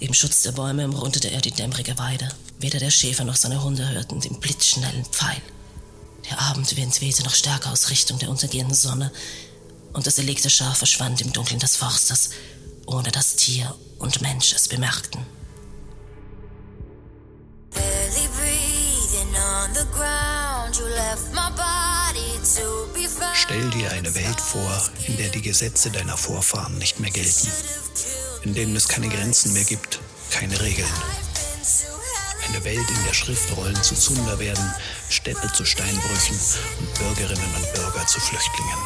Im Schutz der Bäume umrundete er die dämmerige Weide. Weder der Schäfer noch seine Hunde hörten den blitzschnellen Pfeil. Der Abendwind wehte noch stärker aus Richtung der untergehenden Sonne, und das erlegte Schaf verschwand im Dunkeln des Forstes, ohne dass Tier und Mensch es bemerkten. Stell dir eine Welt vor, in der die Gesetze deiner Vorfahren nicht mehr gelten, in denen es keine Grenzen mehr gibt, keine Regeln. Eine Welt, in der Schriftrollen zu Zunder werden, Städte zu Steinbrüchen und Bürgerinnen und Bürger zu Flüchtlingen.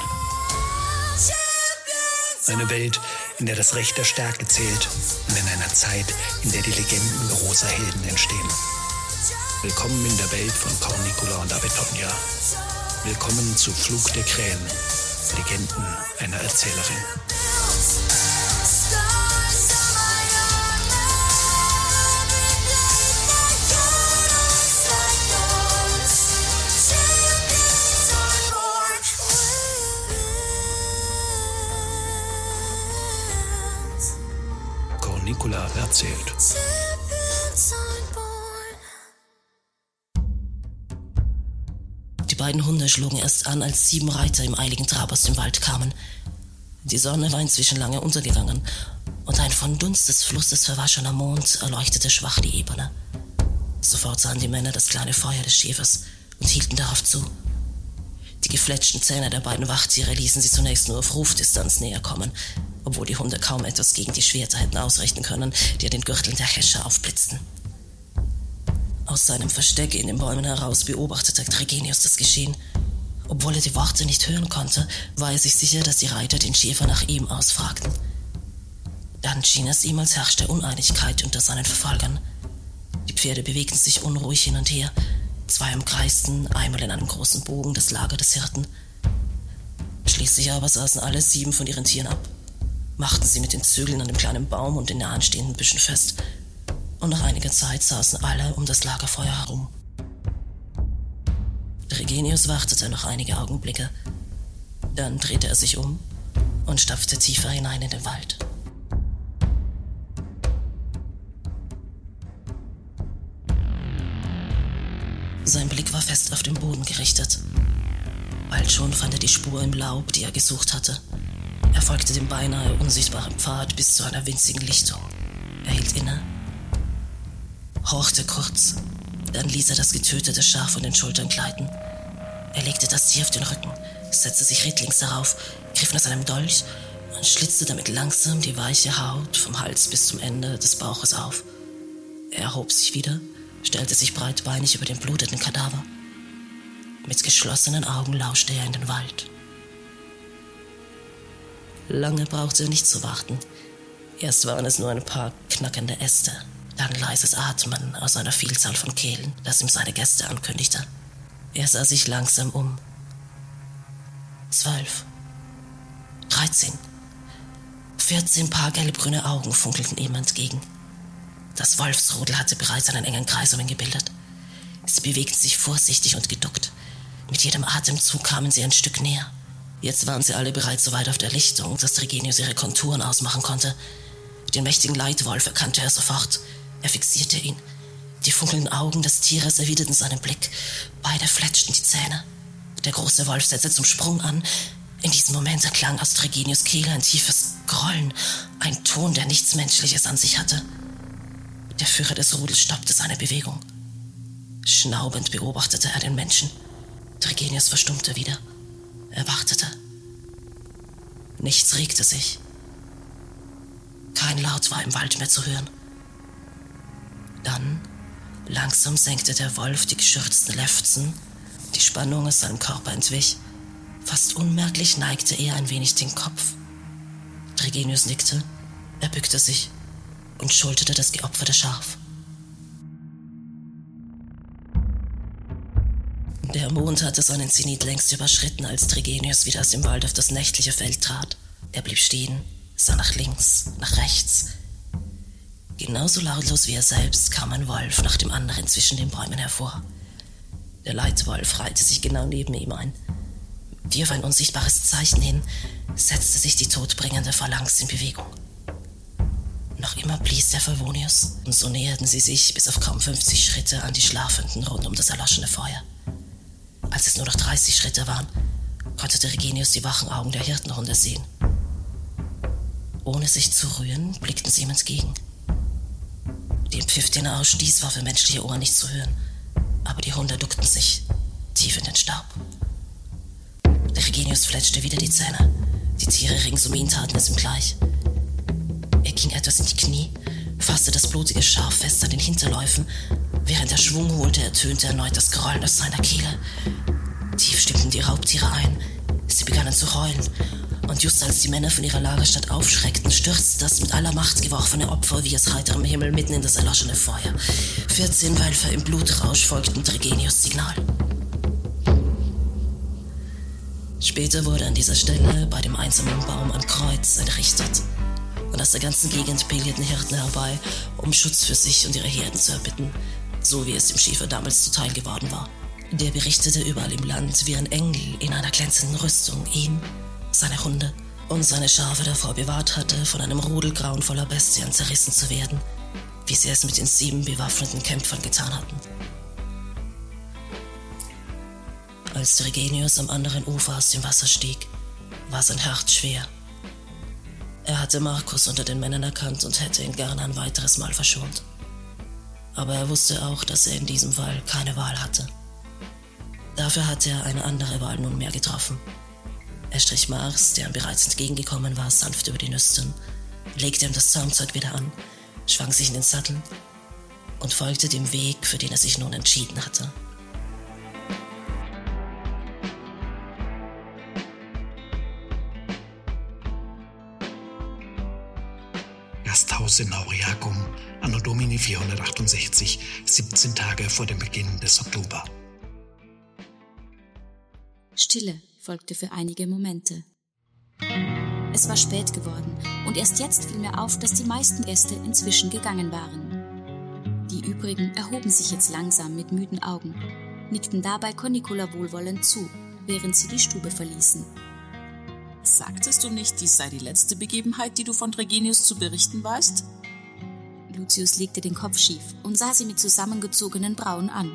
Eine Welt, in der das Recht der Stärke zählt und in einer Zeit, in der die Legenden großer Helden entstehen. Willkommen in der Welt von Cornicula und Abetonia. Willkommen zu Flug der Krähen, Legenden einer Erzählerin. Erzählt. Die beiden Hunde schlugen erst an, als sieben Reiter im eiligen Trab aus dem Wald kamen. Die Sonne war inzwischen lange untergegangen und ein von Dunst des Flusses verwaschener Mond erleuchtete schwach die Ebene. Sofort sahen die Männer das kleine Feuer des Schäfers und hielten darauf zu. Die gefletschten Zähne der beiden Wachtiere ließen sie zunächst nur auf Rufdistanz näher kommen, obwohl die Hunde kaum etwas gegen die Schwerter hätten ausrichten können, die an den Gürteln der Häscher aufblitzten. Aus seinem Versteck in den Bäumen heraus beobachtete Tregenius das Geschehen. Obwohl er die Worte nicht hören konnte, war er sich sicher, dass die Reiter den Schäfer nach ihm ausfragten. Dann schien es ihm, als herrschte Uneinigkeit unter seinen Verfolgern. Die Pferde bewegten sich unruhig hin und her. Zwei umkreisten, einmal in einem großen Bogen, das Lager des Hirten. Schließlich aber saßen alle sieben von ihren Tieren ab machten sie mit den Zügeln an dem kleinen Baum und den nahenstehenden Büschen fest, und nach einiger Zeit saßen alle um das Lagerfeuer herum. Regenius wartete noch einige Augenblicke, dann drehte er sich um und stapfte tiefer hinein in den Wald. Sein Blick war fest auf den Boden gerichtet. Bald schon fand er die Spur im Laub, die er gesucht hatte. Er folgte dem beinahe unsichtbaren Pfad bis zu einer winzigen Lichtung. Er hielt inne, horchte kurz, dann ließ er das getötete Schaf von den Schultern gleiten. Er legte das Tier auf den Rücken, setzte sich rittlings darauf, griff nach seinem Dolch und schlitzte damit langsam die weiche Haut vom Hals bis zum Ende des Bauches auf. Er erhob sich wieder, stellte sich breitbeinig über den blutenden Kadaver. Mit geschlossenen Augen lauschte er in den Wald. Lange brauchte er nicht zu warten. Erst waren es nur ein paar knackende Äste, dann leises Atmen aus einer Vielzahl von Kehlen, das ihm seine Gäste ankündigte. Er sah sich langsam um. Zwölf, dreizehn, vierzehn Paar gelbgrüne Augen funkelten ihm entgegen. Das Wolfsrudel hatte bereits einen engen Kreis um ihn gebildet. Sie bewegten sich vorsichtig und geduckt. Mit jedem Atemzug kamen sie ein Stück näher. Jetzt waren sie alle bereits so weit auf der Lichtung, dass Regenius ihre Konturen ausmachen konnte. Den mächtigen Leitwolf erkannte er sofort. Er fixierte ihn. Die funkelnden Augen des Tieres erwiderten seinen Blick. Beide fletschten die Zähne. Der große Wolf setzte zum Sprung an. In diesem Moment erklang aus Tregenius Kehle ein tiefes Grollen, ein Ton, der nichts Menschliches an sich hatte. Der Führer des Rudels stoppte seine Bewegung. Schnaubend beobachtete er den Menschen. Tregenius verstummte wieder. Er wartete. Nichts regte sich. Kein Laut war im Wald mehr zu hören. Dann langsam senkte der Wolf die geschürzten Lefzen, die Spannung aus seinem Körper entwich. Fast unmerklich neigte er ein wenig den Kopf. Tregenius nickte, er bückte sich und schulterte das geopferte Schaf. Der Mond hatte seinen Zenit längst überschritten, als Trigenius wieder aus dem Wald auf das nächtliche Feld trat. Er blieb stehen, sah nach links, nach rechts. Genauso lautlos wie er selbst kam ein Wolf nach dem anderen zwischen den Bäumen hervor. Der Leitwolf reihte sich genau neben ihm ein. Wie auf ein unsichtbares Zeichen hin setzte sich die todbringende Phalanx in Bewegung. Noch immer Immer blies der Favonius, und so näherten sie sich bis auf kaum 50 Schritte an die Schlafenden rund um das erloschene Feuer. Als es nur noch 30 Schritte waren, konnte der Regenius die wachen Augen der Hirtenhunde sehen. Ohne sich zu rühren, blickten sie ihm entgegen. Den Pfiff, den er ausstieß, war für menschliche Ohren nicht zu hören, aber die Hunde duckten sich tief in den Staub. Der Regenius fletschte wieder die Zähne. Die Tiere rings um ihn taten es ihm gleich. Er ging etwas in die Knie, fasste das blutige Schaf fest an den Hinterläufen. Während er Schwung holte, ertönte erneut das Grollen aus seiner Kehle. Tief stimmten die Raubtiere ein. Sie begannen zu heulen. Und just als die Männer von ihrer Lagerstadt aufschreckten, stürzte das mit aller Macht geworfene Opfer wie aus heiterem Himmel mitten in das erloschene Feuer. 14 Wölfe im Blutrausch folgten Tregenius Signal. Später wurde an dieser Stelle bei dem einsamen Baum ein Kreuz errichtet. Und aus der ganzen Gegend pilgerten Hirten herbei, um Schutz für sich und ihre Herden zu erbitten, so wie es dem Schiefer damals zuteil geworden war. Der berichtete überall im Land, wie ein Engel in einer glänzenden Rüstung ihm, seine Hunde und seine Schafe davor bewahrt hatte, von einem Rudel grauenvoller Bestien zerrissen zu werden, wie sie es mit den sieben bewaffneten Kämpfern getan hatten. Als Tregenius am anderen Ufer aus dem Wasser stieg, war sein Herz schwer. Er hatte Markus unter den Männern erkannt und hätte ihn gerne ein weiteres Mal verschont. Aber er wusste auch, dass er in diesem Fall keine Wahl hatte. Dafür hatte er eine andere Wahl nunmehr getroffen. Er strich Mars, der ihm bereits entgegengekommen war, sanft über die Nüstern, legte ihm das Zaumzeug wieder an, schwang sich in den Sattel und folgte dem Weg, für den er sich nun entschieden hatte. Gasthaus in Auriacum, Anno Domini 468, 17 Tage vor dem Beginn des Oktober. Stille folgte für einige Momente. Es war spät geworden und erst jetzt fiel mir auf, dass die meisten Gäste inzwischen gegangen waren. Die übrigen erhoben sich jetzt langsam mit müden Augen, nickten dabei Cornicola wohlwollend zu, während sie die Stube verließen. Sagtest du nicht, dies sei die letzte Begebenheit, die du von Regenius zu berichten weißt? Lucius legte den Kopf schief und sah sie mit zusammengezogenen Brauen an.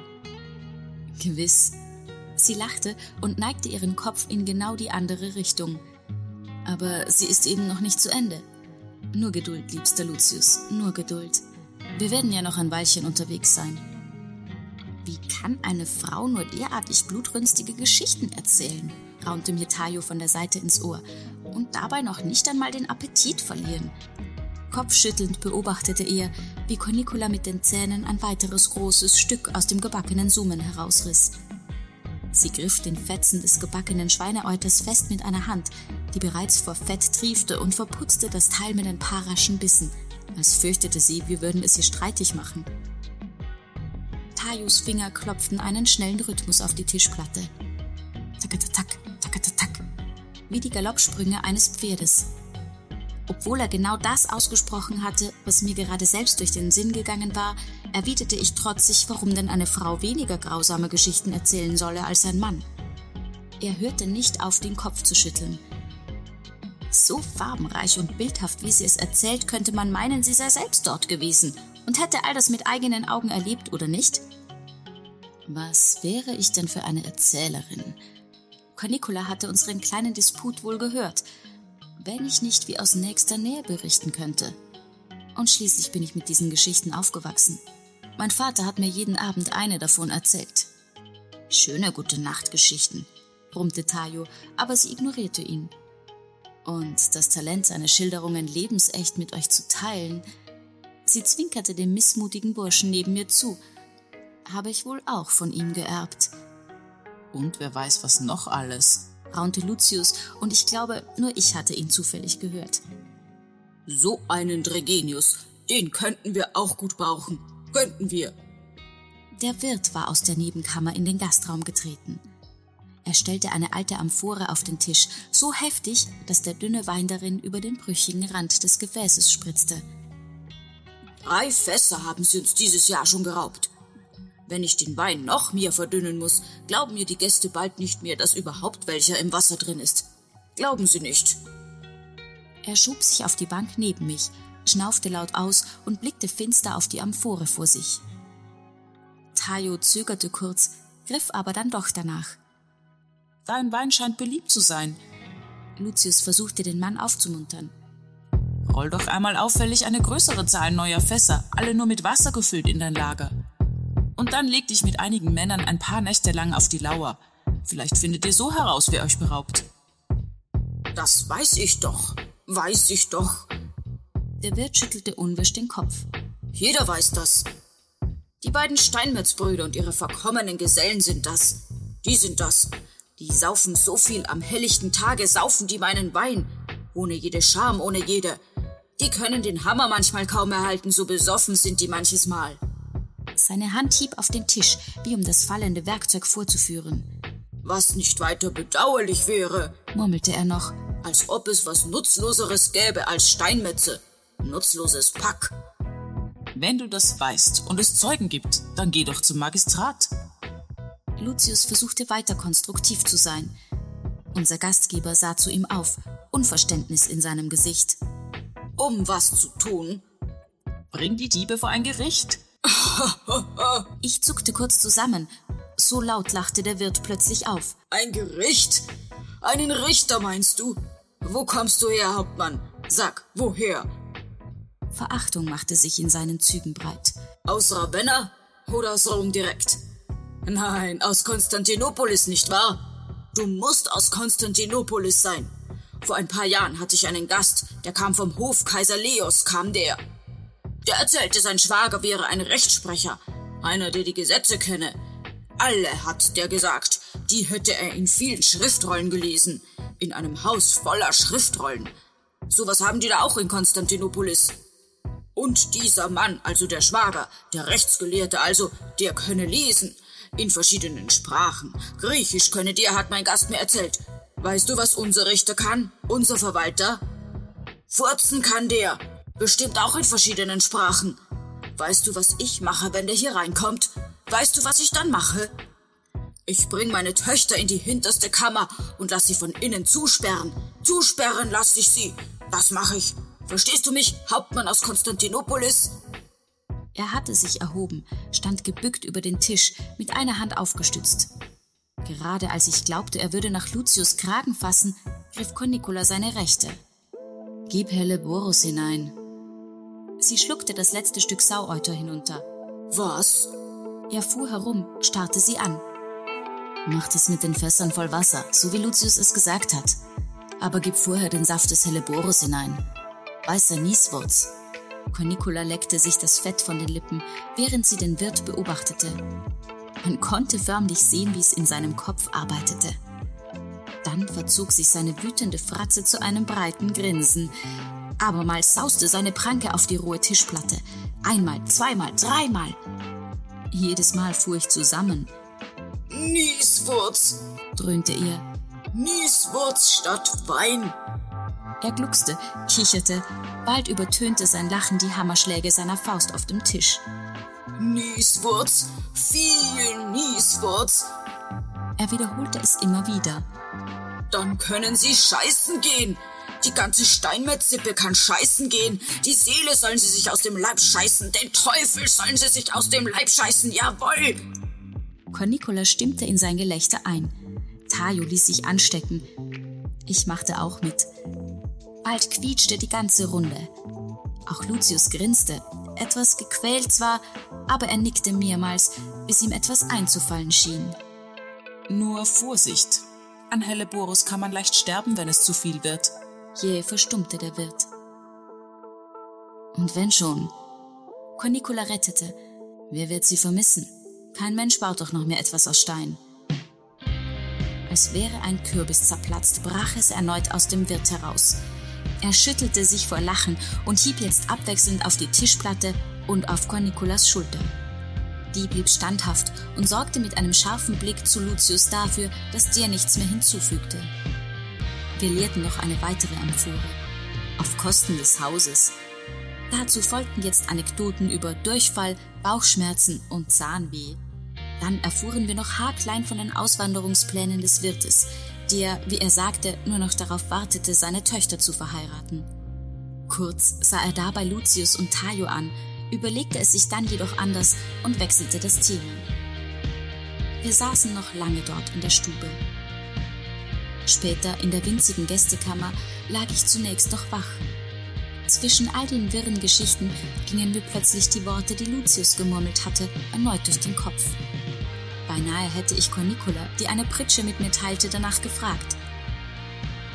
Gewiss. Sie lachte und neigte ihren Kopf in genau die andere Richtung. Aber sie ist eben noch nicht zu Ende. Nur Geduld, liebster Lucius, nur Geduld. Wir werden ja noch ein Weilchen unterwegs sein. Wie kann eine Frau nur derartig blutrünstige Geschichten erzählen? Raunte mir Tayo von der Seite ins Ohr, und dabei noch nicht einmal den Appetit verlieren. Kopfschüttelnd beobachtete er, wie Cornicola mit den Zähnen ein weiteres großes Stück aus dem gebackenen Sumen herausriss. Sie griff den Fetzen des gebackenen Schweineeuters fest mit einer Hand, die bereits vor Fett triefte, und verputzte das Teil mit ein paar raschen Bissen, als fürchtete sie, wir würden es ihr streitig machen. Tayus Finger klopften einen schnellen Rhythmus auf die Tischplatte. Tack, Takatatak, wie die Galoppsprünge eines Pferdes. Obwohl er genau das ausgesprochen hatte, was mir gerade selbst durch den Sinn gegangen war, erwiderte ich trotzig, warum denn eine Frau weniger grausame Geschichten erzählen solle als ein Mann. Er hörte nicht auf, den Kopf zu schütteln. So farbenreich und bildhaft, wie sie es erzählt, könnte man meinen, sie sei selbst dort gewesen und hätte all das mit eigenen Augen erlebt, oder nicht? Was wäre ich denn für eine Erzählerin? Cornicola hatte unseren kleinen Disput wohl gehört, wenn ich nicht wie aus nächster Nähe berichten könnte. Und schließlich bin ich mit diesen Geschichten aufgewachsen. Mein Vater hat mir jeden Abend eine davon erzählt. Schöne gute Nachtgeschichten, brummte Tayo, aber sie ignorierte ihn. Und das Talent, seine Schilderungen lebensecht mit euch zu teilen, sie zwinkerte dem missmutigen Burschen neben mir zu, habe ich wohl auch von ihm geerbt. Und wer weiß was noch alles, raunte Lucius, und ich glaube, nur ich hatte ihn zufällig gehört. So einen Dregenius, den könnten wir auch gut brauchen. Könnten wir. Der Wirt war aus der Nebenkammer in den Gastraum getreten. Er stellte eine alte Amphore auf den Tisch, so heftig, dass der dünne Wein darin über den brüchigen Rand des Gefäßes spritzte. Drei Fässer haben sie uns dieses Jahr schon geraubt. Wenn ich den Wein noch mehr verdünnen muss, glauben mir die Gäste bald nicht mehr, dass überhaupt welcher im Wasser drin ist. Glauben Sie nicht. Er schob sich auf die Bank neben mich, schnaufte laut aus und blickte finster auf die Amphore vor sich. Tayo zögerte kurz, griff aber dann doch danach. Dein Wein scheint beliebt zu sein. Lucius versuchte den Mann aufzumuntern. Roll doch einmal auffällig eine größere Zahl neuer Fässer, alle nur mit Wasser gefüllt in dein Lager. Und dann leg dich mit einigen Männern ein paar Nächte lang auf die Lauer. Vielleicht findet ihr so heraus, wer euch beraubt. Das weiß ich doch. Weiß ich doch. Der Wirt schüttelte unwirsch den Kopf. Jeder weiß das. Die beiden Steinmetzbrüder und ihre verkommenen Gesellen sind das. Die sind das. Die saufen so viel am helllichten Tage, saufen die meinen Wein. Ohne jede Scham, ohne jede. Die können den Hammer manchmal kaum erhalten, so besoffen sind die manches Mal. Seine Hand hieb auf den Tisch, wie um das fallende Werkzeug vorzuführen. Was nicht weiter bedauerlich wäre, murmelte er noch, als ob es was Nutzloseres gäbe als Steinmetze. Nutzloses Pack. Wenn du das weißt und es Zeugen gibt, dann geh doch zum Magistrat. Lucius versuchte weiter konstruktiv zu sein. Unser Gastgeber sah zu ihm auf, Unverständnis in seinem Gesicht. Um was zu tun? Bring die Diebe vor ein Gericht. ich zuckte kurz zusammen. So laut lachte der Wirt plötzlich auf. Ein Gericht? Einen Richter meinst du? Wo kommst du her, Hauptmann? Sag, woher? Verachtung machte sich in seinen Zügen breit. Aus Ravenna oder aus Rom direkt? Nein, aus Konstantinopolis, nicht wahr? Du musst aus Konstantinopolis sein. Vor ein paar Jahren hatte ich einen Gast, der kam vom Hof Kaiser Leos, kam der. Der erzählte, sein Schwager wäre ein Rechtssprecher, einer, der die Gesetze kenne. Alle, hat der gesagt, die hätte er in vielen Schriftrollen gelesen, in einem Haus voller Schriftrollen. Sowas haben die da auch in Konstantinopolis. Und dieser Mann, also der Schwager, der Rechtsgelehrte also, der könne lesen. In verschiedenen Sprachen. Griechisch könne der, hat mein Gast mir erzählt. Weißt du, was unser Richter kann? Unser Verwalter? Furzen kann der. Bestimmt auch in verschiedenen Sprachen. Weißt du, was ich mache, wenn der hier reinkommt? Weißt du, was ich dann mache? Ich bring meine Töchter in die hinterste Kammer und lass sie von innen zusperren. Zusperren lass ich sie. Das mache ich. Verstehst du mich, Hauptmann aus Konstantinopolis? Er hatte sich erhoben, stand gebückt über den Tisch, mit einer Hand aufgestützt. Gerade als ich glaubte, er würde nach Lucius Kragen fassen, griff Cornicola seine Rechte. Gib helle Boros hinein. Sie schluckte das letzte Stück Saueuter hinunter. Was? Er fuhr herum, starrte sie an. Macht es mit den Fässern voll Wasser, so wie Lucius es gesagt hat. Aber gib vorher den Saft des Helleborus hinein weißer Nieswurz. Cornicola leckte sich das Fett von den Lippen, während sie den Wirt beobachtete. Man konnte förmlich sehen, wie es in seinem Kopf arbeitete. Dann verzog sich seine wütende Fratze zu einem breiten Grinsen. Abermals sauste seine Pranke auf die rohe Tischplatte. Einmal, zweimal, dreimal. Jedes Mal fuhr ich zusammen. Nieswurz, dröhnte er. Nieswurz statt Wein. Er gluckste, kicherte, bald übertönte sein Lachen die Hammerschläge seiner Faust auf dem Tisch. Nieswurz, viel Nieswurz. Er wiederholte es immer wieder. Dann können Sie scheißen gehen. Die ganze Steinmetzippe kann scheißen gehen. Die Seele sollen sie sich aus dem Leib scheißen. Den Teufel sollen sie sich aus dem Leib scheißen. Jawoll! Cornicola stimmte in sein Gelächter ein. Tayo ließ sich anstecken. Ich machte auch mit. Bald quietschte die ganze Runde. Auch Lucius grinste, etwas gequält zwar, aber er nickte mehrmals, bis ihm etwas einzufallen schien. Nur Vorsicht. An Helleborus kann man leicht sterben, wenn es zu viel wird. Jäh verstummte der Wirt. Und wenn schon. Cornicola rettete. Wer wird sie vermissen? Kein Mensch baut doch noch mehr etwas aus Stein. Als wäre ein Kürbis zerplatzt, brach es erneut aus dem Wirt heraus. Er schüttelte sich vor Lachen und hieb jetzt abwechselnd auf die Tischplatte und auf Cornicolas Schulter. Die blieb standhaft und sorgte mit einem scharfen Blick zu Lucius dafür, dass der nichts mehr hinzufügte. Wir leerten noch eine weitere Amphore. Auf Kosten des Hauses. Dazu folgten jetzt Anekdoten über Durchfall, Bauchschmerzen und Zahnweh. Dann erfuhren wir noch haarklein von den Auswanderungsplänen des Wirtes, der, wie er sagte, nur noch darauf wartete, seine Töchter zu verheiraten. Kurz sah er dabei Lucius und Tayo an, überlegte es sich dann jedoch anders und wechselte das Thema. Wir saßen noch lange dort in der Stube. Später in der winzigen Gästekammer lag ich zunächst noch wach. Zwischen all den wirren Geschichten gingen mir plötzlich die Worte, die Lucius gemurmelt hatte, erneut durch den Kopf. Beinahe hätte ich Cornicola, die eine Pritsche mit mir teilte, danach gefragt.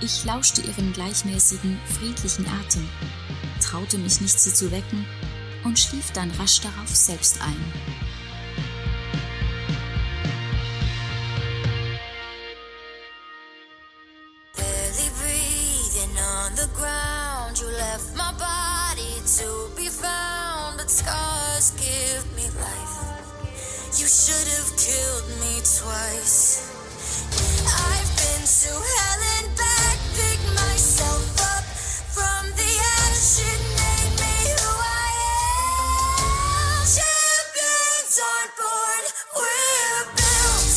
Ich lauschte ihrem gleichmäßigen, friedlichen Atem, traute mich nicht, sie zu wecken und schlief dann rasch darauf selbst ein. On the ground you left my body to be found, but scars give me life. You should have killed me twice. I've been to hell and back, pick myself up from the ash. It made me who I am. Champions on board, we're built.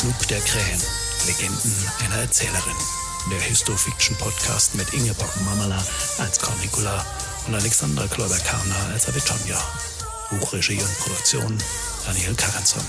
Flug der Krähen. Legenden einer Erzählerin. Der Histofiction-Podcast mit Ingeborg Mamala als Cornicula und Alexandra Kloiber-Karner als Avitonia. Buchregie und Produktion Daniel Karenson.